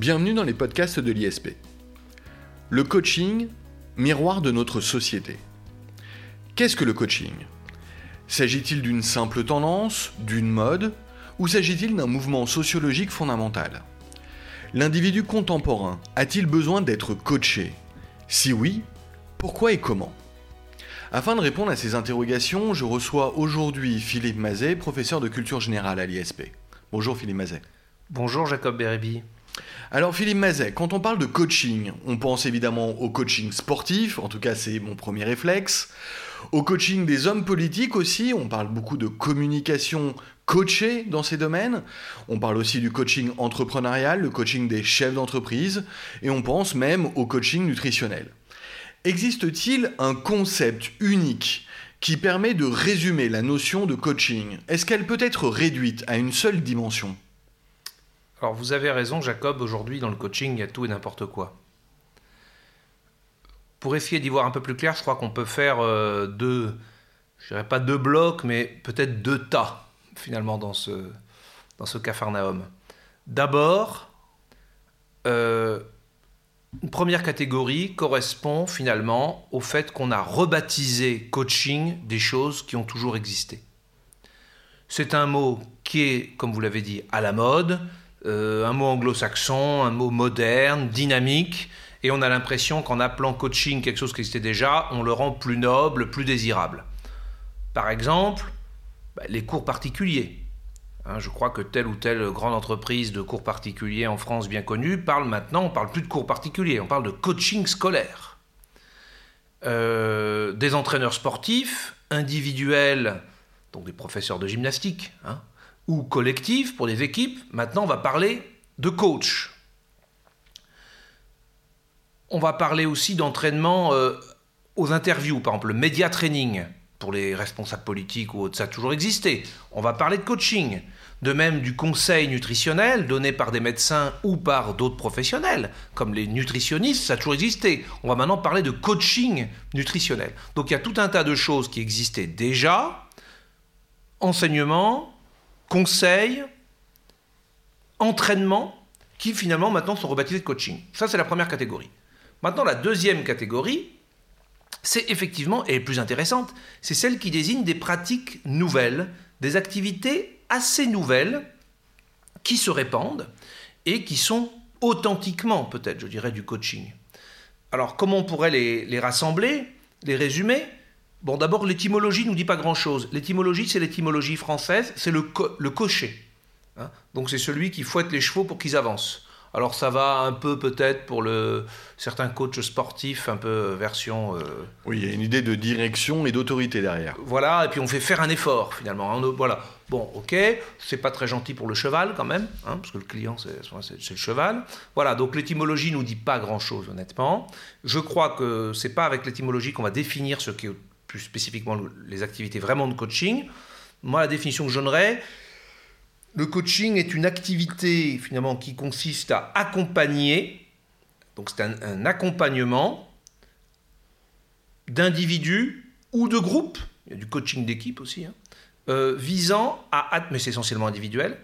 Bienvenue dans les podcasts de l'ISP. Le coaching, miroir de notre société. Qu'est-ce que le coaching? S'agit-il d'une simple tendance, d'une mode, ou s'agit-il d'un mouvement sociologique fondamental? L'individu contemporain a-t-il besoin d'être coaché? Si oui, pourquoi et comment? Afin de répondre à ces interrogations, je reçois aujourd'hui Philippe Mazet, professeur de culture générale à l'ISP. Bonjour Philippe Mazet. Bonjour Jacob Bérébi. Alors Philippe Mazet, quand on parle de coaching, on pense évidemment au coaching sportif, en tout cas c'est mon premier réflexe, au coaching des hommes politiques aussi, on parle beaucoup de communication coachée dans ces domaines, on parle aussi du coaching entrepreneurial, le coaching des chefs d'entreprise, et on pense même au coaching nutritionnel. Existe-t-il un concept unique qui permet de résumer la notion de coaching? Est-ce qu'elle peut être réduite à une seule dimension? Alors vous avez raison, Jacob, aujourd'hui dans le coaching, il y a tout et n'importe quoi. Pour essayer d'y voir un peu plus clair, je crois qu'on peut faire euh, deux, je dirais pas deux blocs, mais peut-être deux tas, finalement, dans ce, dans ce capharnaüm. D'abord, euh, une première catégorie correspond finalement au fait qu'on a rebaptisé coaching des choses qui ont toujours existé. C'est un mot qui est, comme vous l'avez dit, à la mode, euh, un mot anglo-saxon, un mot moderne, dynamique, et on a l'impression qu'en appelant coaching quelque chose qui existait déjà, on le rend plus noble, plus désirable. Par exemple, bah, les cours particuliers. Hein, je crois que telle ou telle grande entreprise de cours particuliers en France bien connue parle maintenant, on parle plus de cours particuliers, on parle de coaching scolaire. Euh, des entraîneurs sportifs, individuels, donc des professeurs de gymnastique, hein, ou collectif pour les équipes. Maintenant, on va parler de coach. On va parler aussi d'entraînement euh, aux interviews, par exemple le média training pour les responsables politiques ou autres, ça a toujours existé. On va parler de coaching. De même du conseil nutritionnel donné par des médecins ou par d'autres professionnels, comme les nutritionnistes, ça a toujours existé. On va maintenant parler de coaching nutritionnel. Donc il y a tout un tas de choses qui existaient déjà. Enseignement, conseil, entraînement, qui finalement maintenant sont rebaptisés de coaching. Ça, c'est la première catégorie. Maintenant, la deuxième catégorie, c'est effectivement, et plus intéressante, c'est celle qui désigne des pratiques nouvelles, des activités assez nouvelles qui se répandent et qui sont authentiquement, peut-être, je dirais, du coaching. Alors, comment on pourrait les, les rassembler, les résumer? Bon, d'abord, l'étymologie ne nous dit pas grand-chose. L'étymologie, c'est l'étymologie française, c'est le, le cocher. Hein. Donc c'est celui qui fouette les chevaux pour qu'ils avancent. Alors ça va un peu peut-être pour le, certains coachs sportifs, un peu version... Euh, oui, il y a une idée de direction et d'autorité derrière. Voilà, et puis on fait faire un effort finalement. Hein. Voilà. Bon, ok, c'est pas très gentil pour le cheval quand même, hein, parce que le client c'est le cheval. Voilà, donc l'étymologie nous dit pas grand-chose honnêtement. Je crois que c'est pas avec l'étymologie qu'on va définir ce qui est plus spécifiquement les activités vraiment de coaching. Moi, la définition que je donnerais, le coaching est une activité finalement qui consiste à accompagner, donc c'est un, accompagnement d'individus ou de groupes, il y a du coaching d'équipe aussi, hein, euh, visant à, mais c'est essentiellement individuel,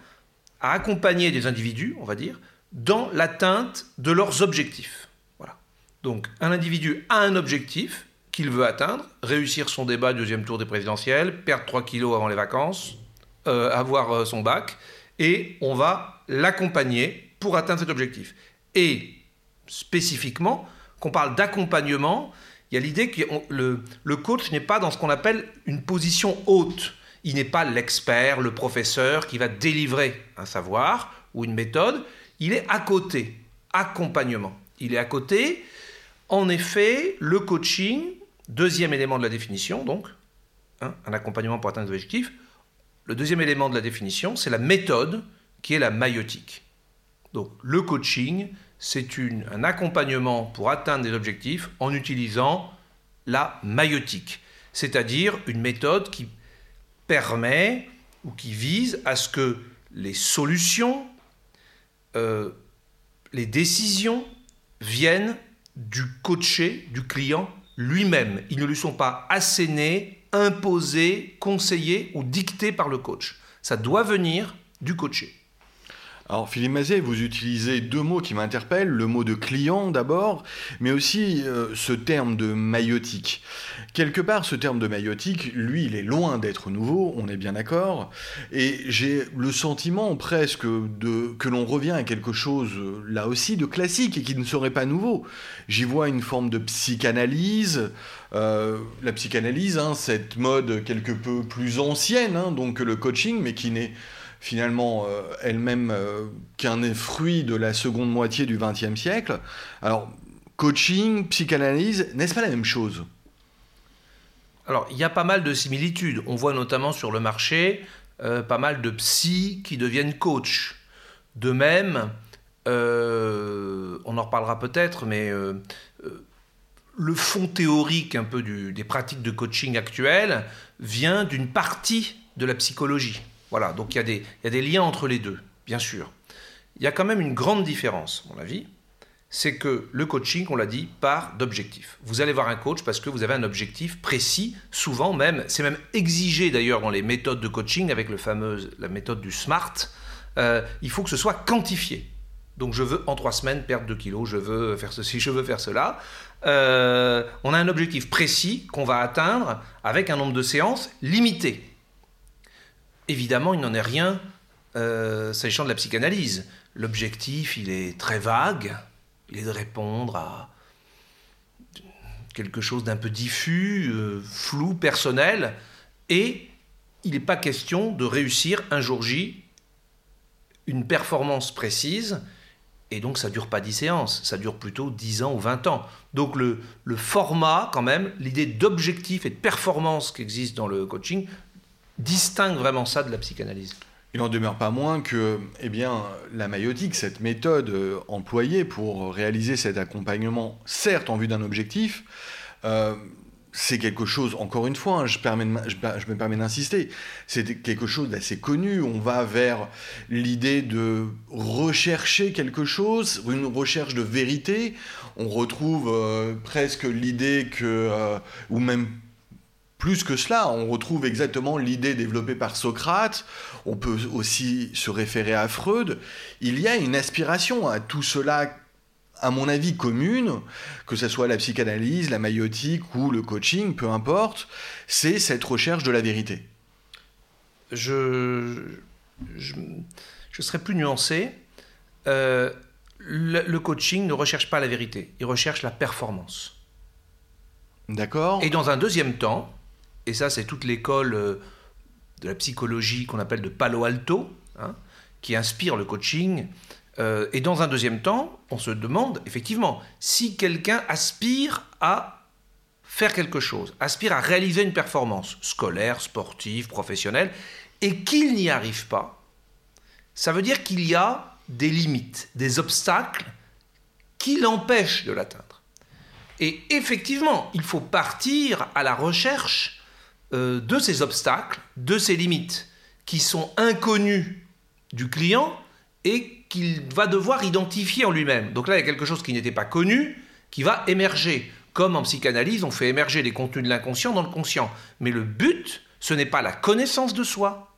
à accompagner des individus, on va dire, dans l'atteinte de leurs objectifs. Voilà. Donc un individu a un objectif, qu'il veut atteindre, réussir son débat deuxième tour des présidentielles, perdre 3 kilos avant les vacances, euh, avoir euh, son bac, et on va l'accompagner pour atteindre cet objectif. Et spécifiquement, qu'on parle d'accompagnement, il y a l'idée que le coach n'est pas dans ce qu'on appelle une position haute. Il n'est pas l'expert, le professeur qui va délivrer un savoir ou une méthode. Il est à côté, accompagnement. Il est à côté. En effet, le coaching, Deuxième élément de la définition, donc, hein, un accompagnement pour atteindre des objectifs. Le deuxième élément de la définition, c'est la méthode qui est la maïotique. Donc, le coaching, c'est un accompagnement pour atteindre des objectifs en utilisant la maïotique, c'est-à-dire une méthode qui permet ou qui vise à ce que les solutions, euh, les décisions viennent du coaché, du client lui-même. Ils ne lui sont pas assénés, imposés, conseillés ou dictés par le coach. Ça doit venir du coaché. Alors Philippe Mazet, vous utilisez deux mots qui m'interpellent, le mot de client d'abord, mais aussi euh, ce terme de maïotique. Quelque part, ce terme de maïotique, lui, il est loin d'être nouveau, on est bien d'accord, et j'ai le sentiment presque de, que l'on revient à quelque chose, là aussi, de classique et qui ne serait pas nouveau. J'y vois une forme de psychanalyse, euh, la psychanalyse, hein, cette mode quelque peu plus ancienne hein, donc que le coaching, mais qui n'est finalement euh, elle-même euh, qu'un fruit de la seconde moitié du XXe siècle. Alors, coaching, psychanalyse, n'est-ce pas la même chose? Alors, il y a pas mal de similitudes. On voit notamment sur le marché euh, pas mal de psy qui deviennent coach. De même, on en reparlera peut-être, mais le fond théorique un peu des pratiques de coaching actuelles vient d'une partie de la psychologie. Voilà, donc il y, a des, liens entre les deux, bien sûr. Il y a quand même une grande différence, à mon avis, c'est que le coaching, on l'a dit, part d'objectifs. Vous allez voir un coach parce que vous avez un objectif précis, souvent même, c'est même exigé d'ailleurs dans les méthodes de coaching avec le fameux, la méthode du SMART, euh, il faut que ce soit quantifié. Donc je veux en trois semaines perdre 2 kilos, je veux faire ceci, je veux faire cela. Euh, on a un objectif précis qu'on va atteindre avec un nombre de séances limité. Évidemment, il n'en est rien euh, s'agissant de la psychanalyse. L'objectif, il est très vague. Il est de répondre à quelque chose d'un peu diffus, euh, flou, personnel. Et il n'est pas question de réussir un jour J une performance précise. Et donc, ça dure pas 10 séances, ça dure plutôt 10 ans ou 20 ans. Donc, le, le format, quand même, l'idée d'objectif et de performance qui existe dans le coaching, distingue vraiment ça de la psychanalyse il n'en demeure pas moins que eh bien, la maïotique, cette méthode euh, employée pour réaliser cet accompagnement, certes en vue d'un objectif, euh, c'est quelque chose, encore une fois, hein, je, me permets d'insister, c'est quelque chose d'assez connu. On va vers l'idée de rechercher quelque chose, une recherche de vérité. On retrouve euh, presque l'idée que, ou même plus que cela, on retrouve exactement l'idée développée par Socrate, on peut aussi se référer à Freud, il y a une aspiration à tout cela, à mon avis, commune, que ce soit la psychanalyse, la maïotique ou le coaching, peu importe, c'est cette recherche de la vérité. Je, je, serais plus nuancé. Euh, le coaching ne recherche pas la vérité, il recherche la performance. D'accord. Et dans un deuxième temps, et ça c'est toute l'école euh, de la psychologie qu'on appelle de Palo Alto, hein, qui inspire le coaching. Euh, et dans un deuxième temps, on se demande effectivement si quelqu'un aspire à faire quelque chose, aspire à réaliser une performance scolaire, sportive, professionnelle, et qu'il n'y arrive pas, ça veut dire qu'il y a des limites, des obstacles qui l'empêchent de l'atteindre. Et effectivement, il faut partir à la recherche euh, de ces obstacles, de ces limites qui sont inconnues du client et qu'il va devoir identifier en lui-même. Donc là, il y a quelque chose qui n'était pas connu, qui va émerger. Comme en psychanalyse, on fait émerger les contenus de l'inconscient dans le conscient. Mais le but, ce n'est pas la connaissance de soi,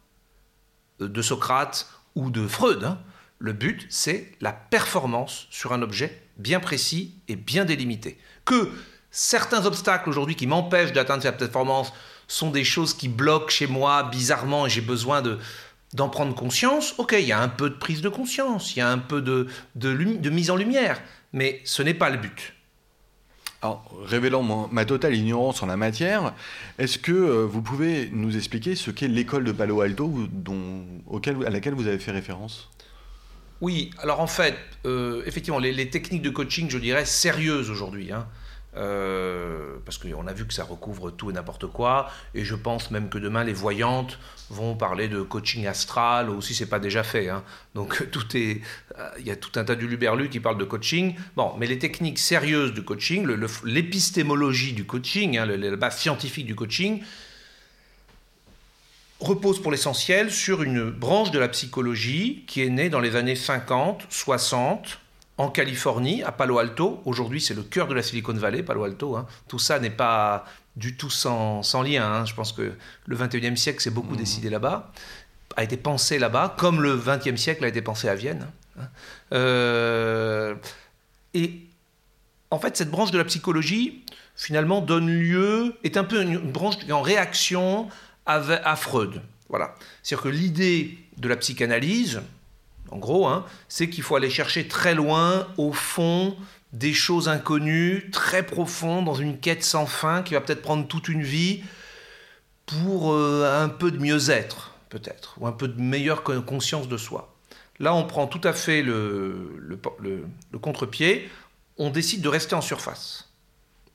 euh, de Socrate ou de Freud. Hein. Le but, c'est la performance sur un objet bien précis et bien délimité. Que certains obstacles aujourd'hui qui m'empêchent d'atteindre cette performance sont des choses qui bloquent chez moi bizarrement et j'ai besoin de d'en prendre conscience, ok, il y a un peu de prise de conscience, il y a un peu de, de, mise en lumière, mais ce n'est pas le but. Alors, révélant ma totale ignorance en la matière, est-ce que euh, vous pouvez nous expliquer ce qu'est l'école de Palo Alto dont, auquel, à laquelle vous avez fait référence? Oui, alors en fait, euh, effectivement, les, les, techniques de coaching, je dirais, sérieuses aujourd'hui, hein, euh, parce qu'on a vu que ça recouvre tout et n'importe quoi, et je pense même que demain les voyantes vont parler de coaching astral, ou si c'est pas déjà fait. Hein. Donc tout est, euh, il y a tout un tas d'uluberlus qui parlent de coaching. Bon, mais les techniques sérieuses du coaching, l'épistémologie du coaching, hein, la base scientifique du coaching, repose pour l'essentiel sur une branche de la psychologie qui est née dans les années 50, 60 en Californie, à Palo Alto. Aujourd'hui, c'est le cœur de la Silicon Valley, Palo Alto. Hein. Tout ça n'est pas du tout sans, lien. Hein. Je pense que le 21e siècle s'est beaucoup mmh. décidé là-bas. a été pensé là-bas, comme le XXe siècle a été pensé à Vienne. Hein. Euh, et en fait, cette branche de la psychologie, finalement, donne lieu, est un peu une branche en réaction à, Freud. Voilà. C'est-à-dire que l'idée de la psychanalyse, en gros, hein, c'est qu'il faut aller chercher très loin, au fond, des choses inconnues, très profondes, dans une quête sans fin qui va peut-être prendre toute une vie pour euh, un peu de mieux-être, peut-être, ou un peu de meilleure conscience de soi. Là, on prend tout à fait le, le contre-pied, on décide de rester en surface.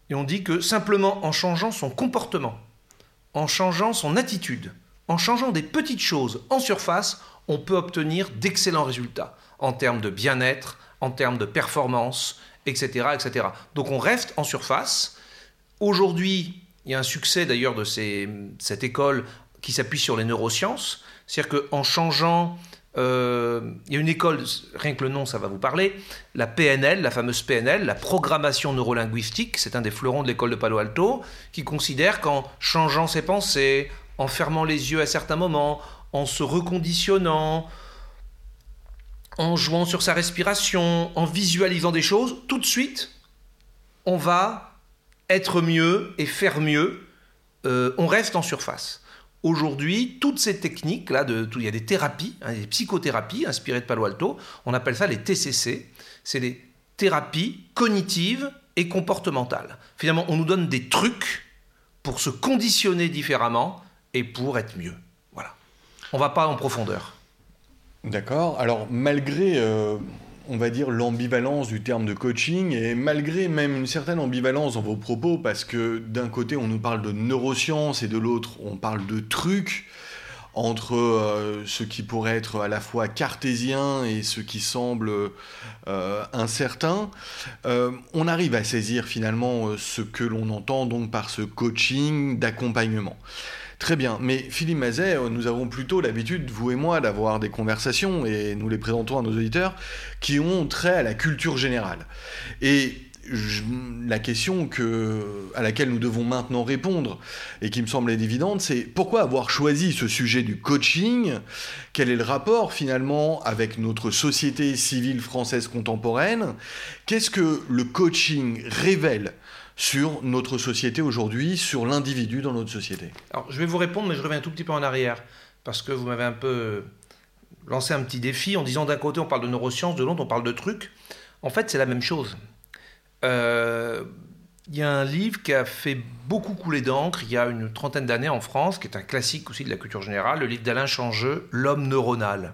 Et on dit que simplement en changeant son comportement, en changeant son attitude, en changeant des petites choses en surface, on peut obtenir d'excellents résultats en termes de bien-être, en termes de performance, etc., etc. Donc on reste en surface. Aujourd'hui, il y a un succès d'ailleurs de cette école qui s'appuie sur les neurosciences. C'est-à-dire qu'en changeant euh, il y a une école, rien que le nom, ça va vous parler, la PNL, la fameuse PNL, la programmation neurolinguistique, c'est un des fleurons de l'école de Palo Alto, qui considère qu'en changeant ses pensées, en fermant les yeux à certains moments, en se reconditionnant, en jouant sur sa respiration, en visualisant des choses, tout de suite, on va être mieux et faire mieux. Euh, on reste en surface. Aujourd'hui, toutes ces techniques-là, il y a des thérapies, hein, des psychothérapies inspirées de Palo Alto, on appelle ça les TCC, c'est des thérapies cognitives et comportementales. Finalement, on nous donne des trucs pour se conditionner différemment et pour être mieux. Voilà. On va pas en profondeur. D'accord. Alors, malgré euh, on va dire, l'ambivalence du terme de coaching, et malgré même une certaine ambivalence dans vos propos, parce que d'un côté on nous parle de neurosciences et de l'autre on parle de trucs, entre euh, ce qui pourrait être à la fois cartésien et ce qui semble euh, incertain, on arrive à saisir finalement ce que l'on entend donc par ce coaching d'accompagnement. Très bien, mais Philippe Mazet, euh, nous avons plutôt l'habitude, vous et moi, d'avoir des conversations, et nous les présentons à nos auditeurs, qui ont trait à la culture générale. Et la question à laquelle nous devons maintenant répondre, et qui me semble évidente, c'est pourquoi avoir choisi ce sujet du coaching? Quel est le rapport finalement avec notre société civile française contemporaine? Qu'est-ce que le coaching révèle sur notre société aujourd'hui, sur l'individu dans notre société Alors, je vais vous répondre, mais je reviens un tout petit peu en arrière, parce que vous m'avez un peu lancé un petit défi en disant d'un côté on parle de neurosciences, de l'autre on parle de trucs. En fait, c'est la même chose. Euh, il y a un livre qui a fait beaucoup couler d'encre il y a une trentaine d'années en France, qui est un classique aussi de la culture générale, le livre d'Alain Changeux, L'homme neuronal.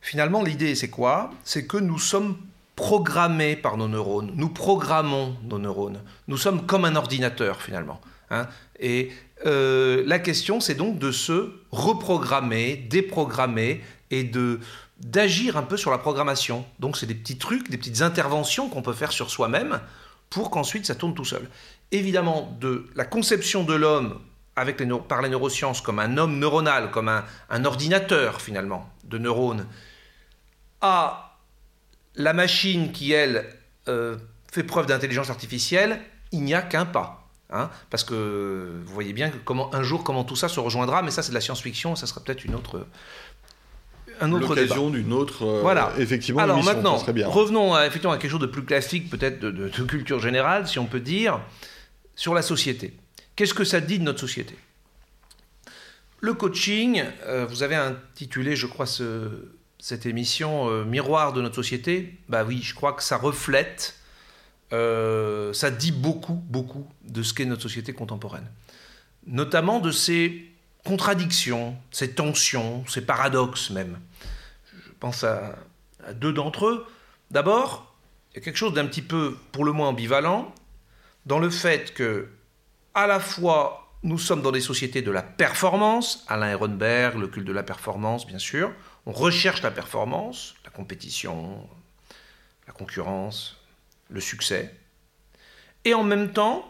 Finalement, l'idée, c'est quoi? C'est que nous sommes programmés par nos neurones. Nous programmons nos neurones. Nous sommes comme un ordinateur finalement. Hein. Et euh, la question, c'est donc de se reprogrammer, déprogrammer et de d'agir un peu sur la programmation. Donc c'est des petits trucs, des petites interventions qu'on peut faire sur soi-même pour qu'ensuite ça tourne tout seul. Évidemment, de la conception de l'homme par les neurosciences comme un homme neuronal, comme un, un ordinateur finalement de neurones, à la machine qui, elle, euh, fait preuve d'intelligence artificielle, il n'y a qu'un pas. Hein, parce que vous voyez bien que comment, un jour comment tout ça se rejoindra, mais ça c'est de la science-fiction, ça sera peut-être une autre, un autre L'occasion d'une autre. Euh, voilà. Effectivement. Alors maintenant, bien. revenons à, effectivement à quelque chose de plus classique, peut-être de, culture générale, si on peut dire, sur la société. Qu'est-ce que ça dit de notre société? Le coaching, euh, vous avez intitulé, je crois, ce, cette émission euh, miroir de notre société, bah oui, je crois que ça reflète, euh, ça dit beaucoup, beaucoup de ce qu'est notre société contemporaine. Notamment de ses contradictions, ses tensions, ses paradoxes même. Je pense à deux d'entre eux. D'abord, il y a quelque chose d'un petit peu, pour le moins ambivalent, dans le fait que, à la fois, nous sommes dans des sociétés de la performance, Alain Ehrenberg, le culte de la performance, bien sûr, on recherche la performance, la compétition, la concurrence, le succès. Et en même temps,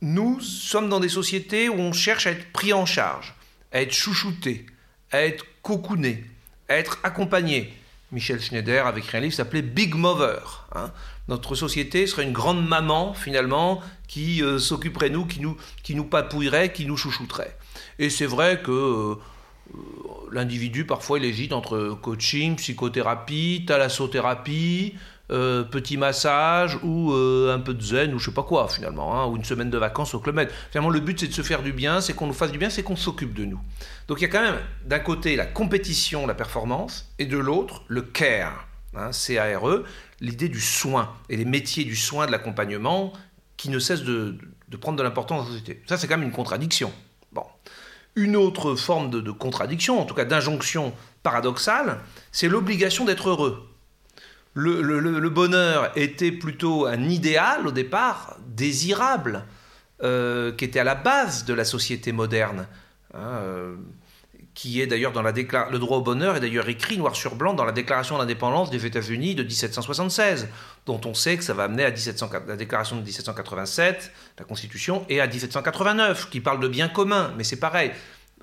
nous sommes dans des sociétés où on cherche à être pris en charge, à être chouchouté, à être cocooné, à être accompagné. Michel Schneider avait écrit un livre s'appelait Big Mother. Hein. Notre société serait une grande maman, finalement, qui euh, s'occuperait de nous, qui nous, qui nous papouillerait, qui nous chouchouterait. Et c'est vrai que euh, l'individu, parfois, il hésite entre coaching, psychothérapie, thalassothérapie, euh, petit massage ou euh, un peu de zen ou je sais pas quoi finalement, hein, ou une semaine de vacances au Club. Finalement, le but c'est de se faire du bien, c'est qu'on nous fasse du bien, c'est qu'on s'occupe de nous. Donc il y a quand même d'un côté la compétition, la performance, et de l'autre le care, hein, C-A-R-E, l'idée du soin et les métiers du soin, de l'accompagnement qui ne cessent de, prendre de l'importance dans la société. Ça c'est quand même une contradiction. Bon. Une autre forme de contradiction, en tout cas d'injonction paradoxale, c'est l'obligation d'être heureux le, bonheur était plutôt un idéal au départ, désirable, euh, qui était à la base de la société moderne. Euh, qui est d'ailleurs dans la déclaration. Le droit au bonheur est d'ailleurs écrit noir sur blanc dans la déclaration d'indépendance des États-Unis de 1776, dont on sait que ça va amener à la déclaration de 1787, la Constitution, et à 1789, qui parle de bien commun, mais c'est pareil.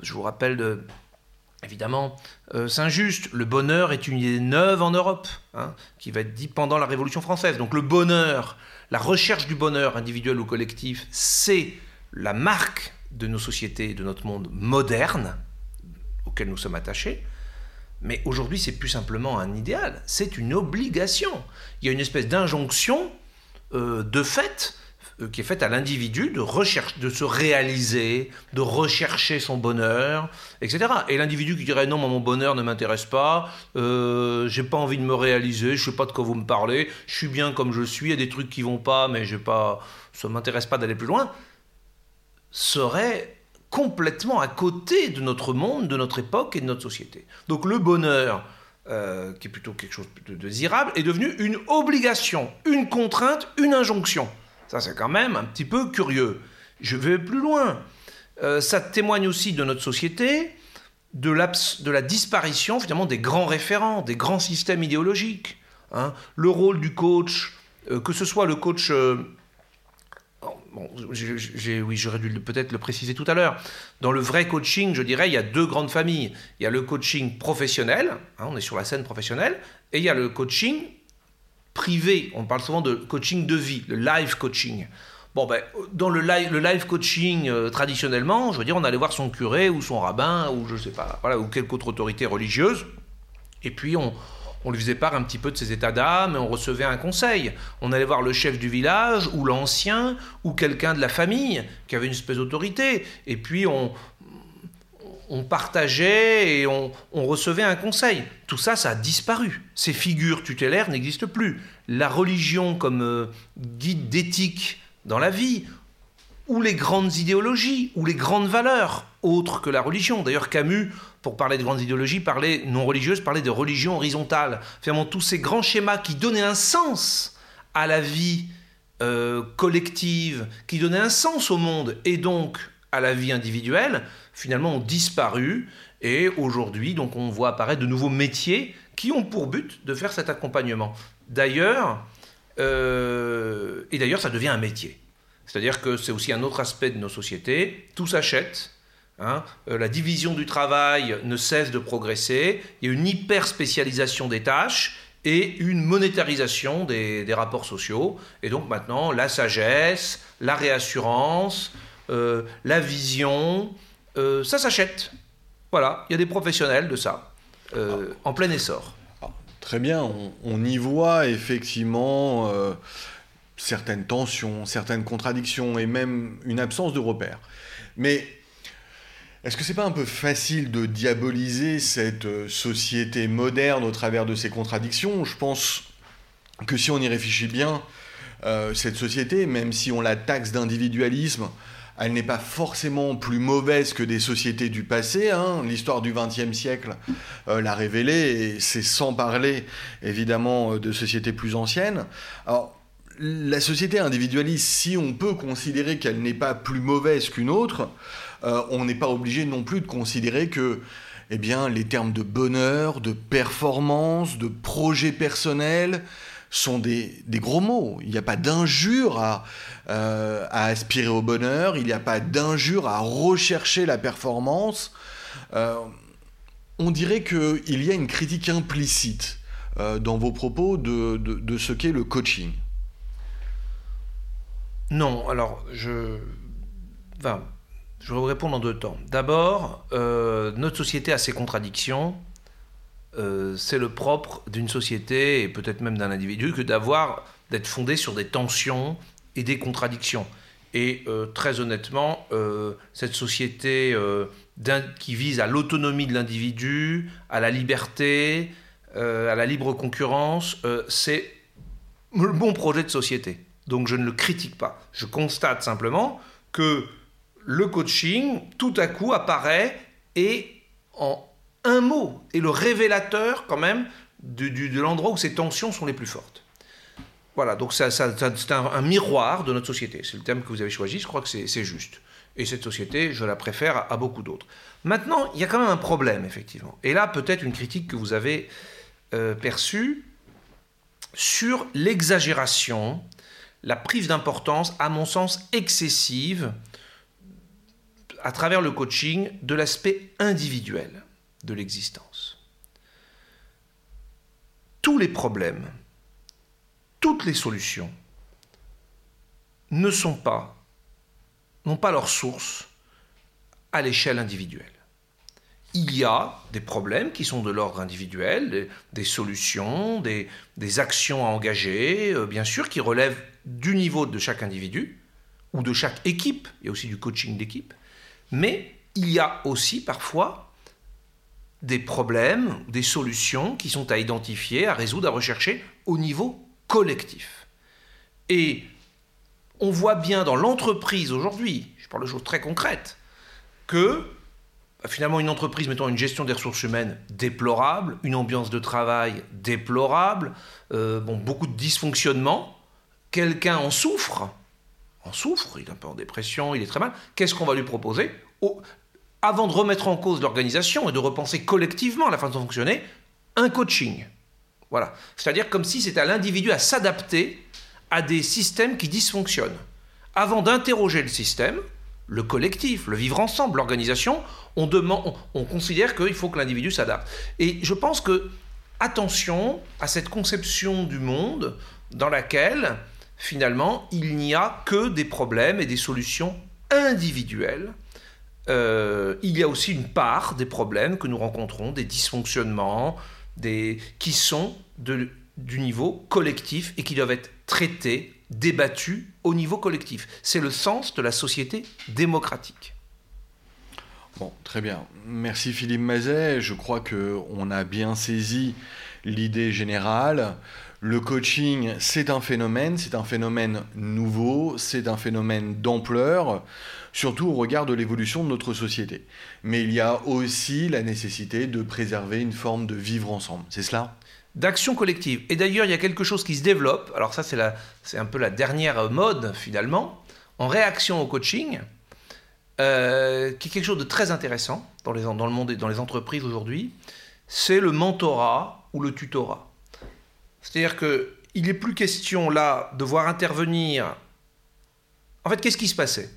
Je vous rappelle de, Évidemment, euh, Saint-Just, le bonheur est une idée neuve en Europe, hein, qui va être dit pendant la Révolution française. Donc le bonheur, la recherche du bonheur individuel ou collectif, c'est la marque de nos sociétés, de notre monde moderne, auquel nous sommes attachés. Mais aujourd'hui, c'est plus simplement un idéal, c'est une obligation. Il y a une espèce d'injonction euh, de fait euh, qui est faite à l'individu de, recherche, de se réaliser, de rechercher son bonheur, etc. Et l'individu qui dirait non, mon bonheur ne m'intéresse pas, euh, j'ai pas envie de me réaliser, je sais pas de quoi vous me parlez, je suis bien comme je suis, il y a des trucs qui vont pas, mais j'ai pas, ça m'intéresse pas d'aller plus loin, serait complètement à côté de notre monde, de notre époque et de notre société. Donc le bonheur, euh, qui est plutôt quelque chose de désirable, est devenu une obligation, une contrainte, une injonction. Ça, c'est quand même un petit peu curieux. Je vais plus loin. Euh, ça témoigne aussi de notre société, de, la disparition finalement des grands référents, des grands systèmes idéologiques. Hein. Le rôle du coach, euh, que ce soit le coach... Oui, j'aurais dû peut-être le préciser tout à l'heure. Dans le vrai coaching, je dirais, il y a deux grandes familles. Il y a le coaching professionnel, hein, on est sur la scène professionnelle, et il y a le coaching privé. On parle souvent de coaching de vie, le live coaching. Bon, ben, dans le live, le live coaching, euh, traditionnellement, je veux dire, on allait voir son curé ou son rabbin ou je sais pas, voilà, ou quelque autre autorité religieuse. Et puis, on, on lui faisait part un petit peu de ses états d'âme et on recevait un conseil. On allait voir le chef du village ou l'ancien ou quelqu'un de la famille qui avait une espèce d'autorité. Et puis, on, partageait et on, recevait un conseil. Tout ça, ça a disparu. Ces figures tutélaires n'existent plus. La religion comme euh, guide d'éthique dans la vie, ou les grandes idéologies, ou les grandes valeurs, autres que la religion. D'ailleurs, Camus, pour parler de grandes idéologies, parlait non religieuses, parlait de religion horizontale. Finalement, tous ces grands schémas qui donnaient un sens à la vie euh, collective, qui donnaient un sens au monde et donc à la vie individuelle, finalement ont disparu et aujourd'hui donc on voit apparaître de nouveaux métiers qui ont pour but de faire cet accompagnement. D'ailleurs, euh, et d'ailleurs ça devient un métier. C'est-à-dire que c'est aussi un autre aspect de nos sociétés. Tout s'achète. Hein. Euh, la division du travail ne cesse de progresser. Il y a une hyper spécialisation des tâches et une monétarisation des, rapports sociaux. Et donc maintenant, la sagesse, la réassurance, euh, la vision, euh, ça s'achète. Voilà, il y a des professionnels de ça, en plein essor. Ah, très bien, on, y voit effectivement certaines tensions, certaines contradictions et même une absence de repères. Mais est-ce que c'est pas un peu facile de diaboliser cette société moderne au travers de ces contradictions? Je pense que si on y réfléchit bien, cette société, même si on la taxe d'individualisme, elle n'est pas forcément plus mauvaise que des sociétés du passé. Hein. L'histoire du XXe siècle euh, l'a révélé, et c'est sans parler évidemment euh, de sociétés plus anciennes. Alors, la société individualiste, si on peut considérer qu'elle n'est pas plus mauvaise qu'une autre, euh, on n'est pas obligé non plus de considérer que eh les termes de bonheur, de performance, de projet personnel, sont des, gros mots. Il n'y a pas d'injure à, euh, à, aspirer au bonheur, il n'y a pas d'injure à rechercher la performance. Euh, on dirait qu'il y a une critique implicite euh, dans vos propos de, de, ce qu'est le coaching. Non, alors je... Enfin, Je vais vous répondre en deux temps. D'abord, euh, notre société a ses contradictions. Euh, c'est le propre d'une société et peut-être même d'un individu que d'avoir d'être fondé sur des tensions et des contradictions. Et euh, très honnêtement, cette société qui vise à l'autonomie de l'individu, à la liberté, à la libre concurrence, c'est le bon projet de société. Donc je ne le critique pas. Je constate simplement que le coaching, tout à coup, apparaît et en un mot est le révélateur quand même de, l'endroit où ces tensions sont les plus fortes. Voilà, donc c'est un, miroir de notre société. C'est le thème que vous avez choisi, je crois que c'est juste. Et cette société, je la préfère à, beaucoup d'autres. Maintenant, il y a quand même un problème, effectivement. Et là, peut-être une critique que vous avez euh, perçue sur l'exagération, la prise d'importance, à mon sens, excessive à travers le coaching de l'aspect individuel de l'existence. Tous les problèmes, toutes les solutions ne sont pas, n'ont pas leur source à l'échelle individuelle. Il y a des problèmes qui sont de l'ordre individuel, des, solutions, des, des, actions à engager, euh, bien sûr, qui relèvent du niveau de chaque individu ou de chaque équipe, et aussi du coaching d'équipe. Mais il y a aussi parfois des problèmes, des solutions qui sont à identifier, à résoudre, à rechercher au niveau collectif. Et on voit bien dans l'entreprise aujourd'hui, je parle de choses très concrètes, que bah, finalement une entreprise mettant une gestion des ressources humaines déplorable, une ambiance de travail déplorable, euh, bon, beaucoup de dysfonctionnements, quelqu'un en souffre, en souffre, il est un peu en dépression, il est très mal, qu'est-ce qu'on va lui proposer Avant de remettre en cause l'organisation et de repenser collectivement la façon de fonctionner, un coaching. Voilà. C'est-à-dire comme si c'était à l'individu à s'adapter à des systèmes qui dysfonctionnent. Avant d'interroger le système, le collectif, le vivre ensemble, l'organisation, on, demande, on considère qu'il faut que l'individu s'adapte. Et je pense que, attention à cette conception du monde dans laquelle finalement, il n'y a que des problèmes et des solutions individuelles. Euh, il y a aussi une part des problèmes que nous rencontrons, des dysfonctionnements, des, qui sont du niveau collectif et qui doivent être traités, débattus au niveau collectif. C'est le sens de la société démocratique. Bon, très bien. Merci Philippe Mazet. Je crois qu'on a bien saisi l'idée générale. Le coaching, c'est un phénomène, c'est un phénomène nouveau, c'est un phénomène d'ampleur, surtout au regard de l'évolution de notre société. Mais il y a aussi la nécessité de préserver une forme de vivre ensemble. C'est cela? D'action collective. Et d'ailleurs, il y a quelque chose qui se développe. Alors ça, c'est un peu la dernière mode finalement, en réaction au coaching, euh, qui est quelque chose de très intéressant dans, le monde et dans les entreprises aujourd'hui. C'est le mentorat ou le tutorat. C'est-à-dire qu'il n'est plus question là de voir intervenir. En fait, qu'est-ce qui se passait?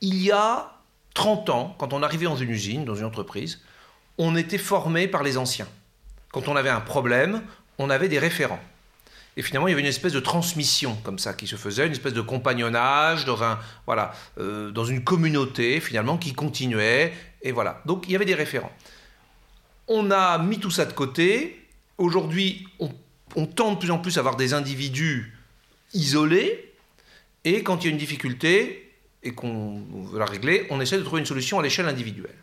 Il y a 30 ans, quand on arrivait dans une usine, dans une entreprise, on était formé par les anciens. Quand on avait un problème, on avait des référents. Et finalement, il y avait une espèce de transmission comme ça qui se faisait, une espèce de compagnonnage dans, un, voilà, euh, dans une communauté finalement qui continuait. Et voilà. Donc il y avait des référents. On a mis tout ça de côté. Aujourd'hui, on on tend de plus en plus à avoir des individus isolés, et quand il y a une difficulté et qu'on veut la régler, on essaie de trouver une solution à l'échelle individuelle.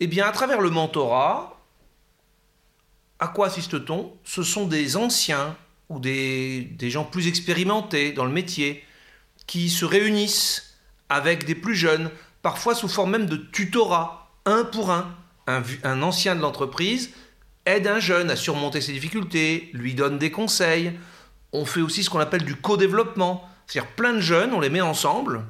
Eh bien, à travers le mentorat, à quoi assiste-t-on? Ce sont des anciens ou des, gens plus expérimentés dans le métier qui se réunissent avec des plus jeunes, parfois sous forme même de tutorat, un pour. Un, un ancien de l'entreprise aide un jeune à surmonter ses difficultés, lui donne des conseils. On fait aussi ce qu'on appelle du co-développement. C'est-à-dire plein de jeunes, on les met ensemble,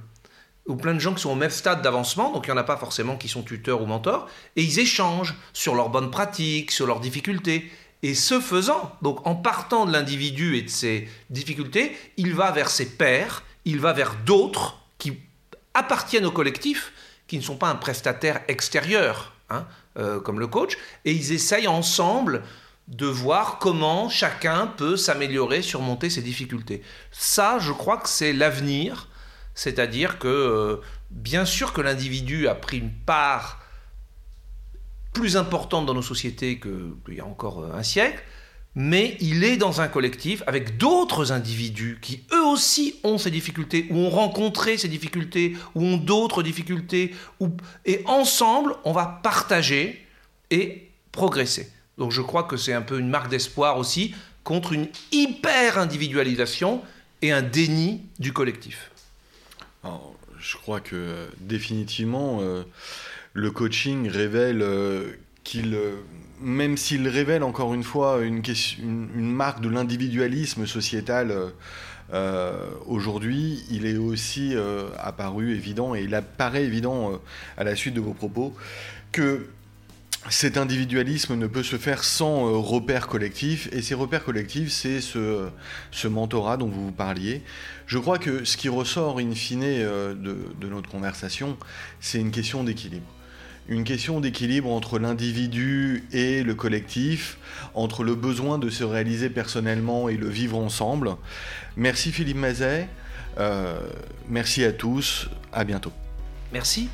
ou plein de gens qui sont au même stade d'avancement, donc il n'y en a pas forcément qui sont tuteurs ou mentors, et ils échangent sur leurs bonnes pratiques, sur leurs difficultés. Et ce faisant, donc en partant de l'individu et de ses difficultés, il va vers ses pairs, il va vers d'autres qui appartiennent au collectif, qui ne sont pas un prestataire extérieur. Hein, euh, comme le coach, et ils essayent ensemble de voir comment chacun peut s'améliorer, surmonter ses difficultés. Ça, je crois que c'est l'avenir. C'est-à-dire que, euh, bien sûr que l'individu a pris une part plus importante dans nos sociétés qu'il y a encore euh, un siècle, mais il est dans un collectif avec d'autres individus qui eux aussi ont ces difficultés, ou ont rencontré ces difficultés, ou ont d'autres difficultés, et ensemble, on va partager et progresser. Donc je crois que c'est un peu une marque d'espoir aussi contre une hyper individualisation et un déni du collectif. je crois que définitivement, euh, le coaching révèle euh, qu'il euh, même s'il révèle encore une fois une, marque de l'individualisme sociétal euh, aujourd'hui, il est aussi euh, apparu évident, et il apparaît évident euh, à la suite de vos propos, que cet individualisme ne peut se faire sans repères collectifs, et ces repères collectifs, c'est ce, mentorat dont vous parliez. Je crois que ce qui ressort in fine de notre conversation, c'est une question d'équilibre une question d'équilibre entre l'individu et le collectif, entre le besoin de se réaliser personnellement et le vivre ensemble. Merci Philippe Mazet, euh, merci à tous, à bientôt. Merci.